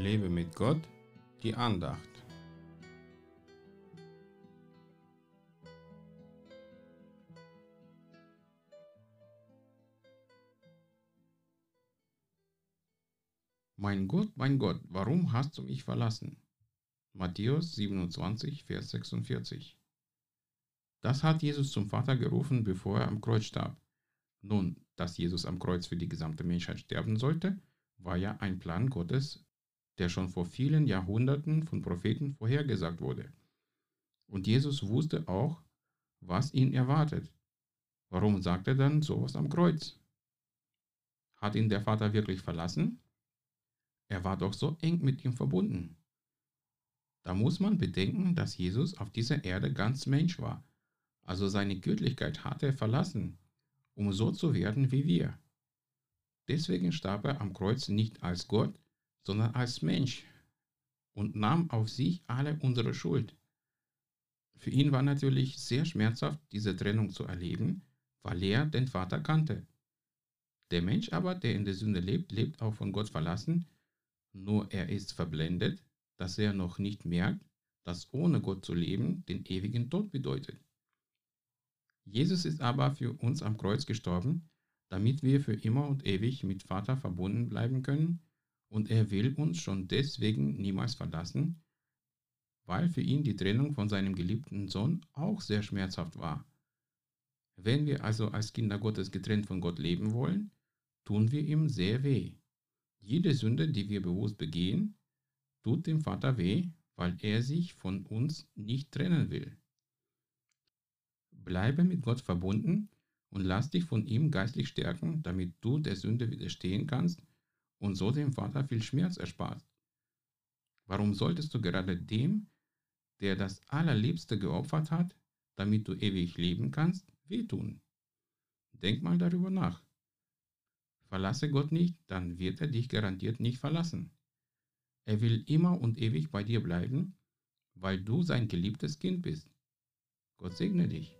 Lebe mit Gott, die Andacht. Mein Gott, mein Gott, warum hast du mich verlassen? Matthäus 27, Vers 46. Das hat Jesus zum Vater gerufen, bevor er am Kreuz starb. Nun, dass Jesus am Kreuz für die gesamte Menschheit sterben sollte, war ja ein Plan Gottes, der schon vor vielen Jahrhunderten von Propheten vorhergesagt wurde. Und Jesus wusste auch, was ihn erwartet. Warum sagt er dann sowas am Kreuz? Hat ihn der Vater wirklich verlassen? Er war doch so eng mit ihm verbunden. Da muss man bedenken, dass Jesus auf dieser Erde ganz Mensch war, also seine Göttlichkeit hatte er verlassen, um so zu werden wie wir. Deswegen starb er am Kreuz nicht als Gott, sondern als Mensch und nahm auf sich alle unsere Schuld. Für ihn war natürlich sehr schmerzhaft, diese Trennung zu erleben, weil er den Vater kannte. Der Mensch aber, der in der Sünde lebt, lebt auch von Gott verlassen, nur er ist verblendet, dass er noch nicht merkt, dass ohne Gott zu leben den ewigen Tod bedeutet. Jesus ist aber für uns am Kreuz gestorben, damit wir für immer und ewig mit Vater verbunden bleiben können, und er will uns schon deswegen niemals verlassen, weil für ihn die Trennung von seinem geliebten Sohn auch sehr schmerzhaft war. Wenn wir also als Kinder Gottes getrennt von Gott leben wollen, tun wir ihm sehr weh. Jede Sünde, die wir bewusst begehen, tut dem Vater weh, weil er sich von uns nicht trennen will. Bleibe mit Gott verbunden und lass dich von ihm geistlich stärken, damit du der Sünde widerstehen kannst und so dem Vater viel Schmerz ersparst. Warum solltest du gerade dem, der das Allerliebste geopfert hat, damit du ewig leben kannst, wehtun? Denk mal darüber nach. Verlasse Gott nicht, dann wird er dich garantiert nicht verlassen. Er will immer und ewig bei dir bleiben, weil du sein geliebtes Kind bist. Gott segne dich.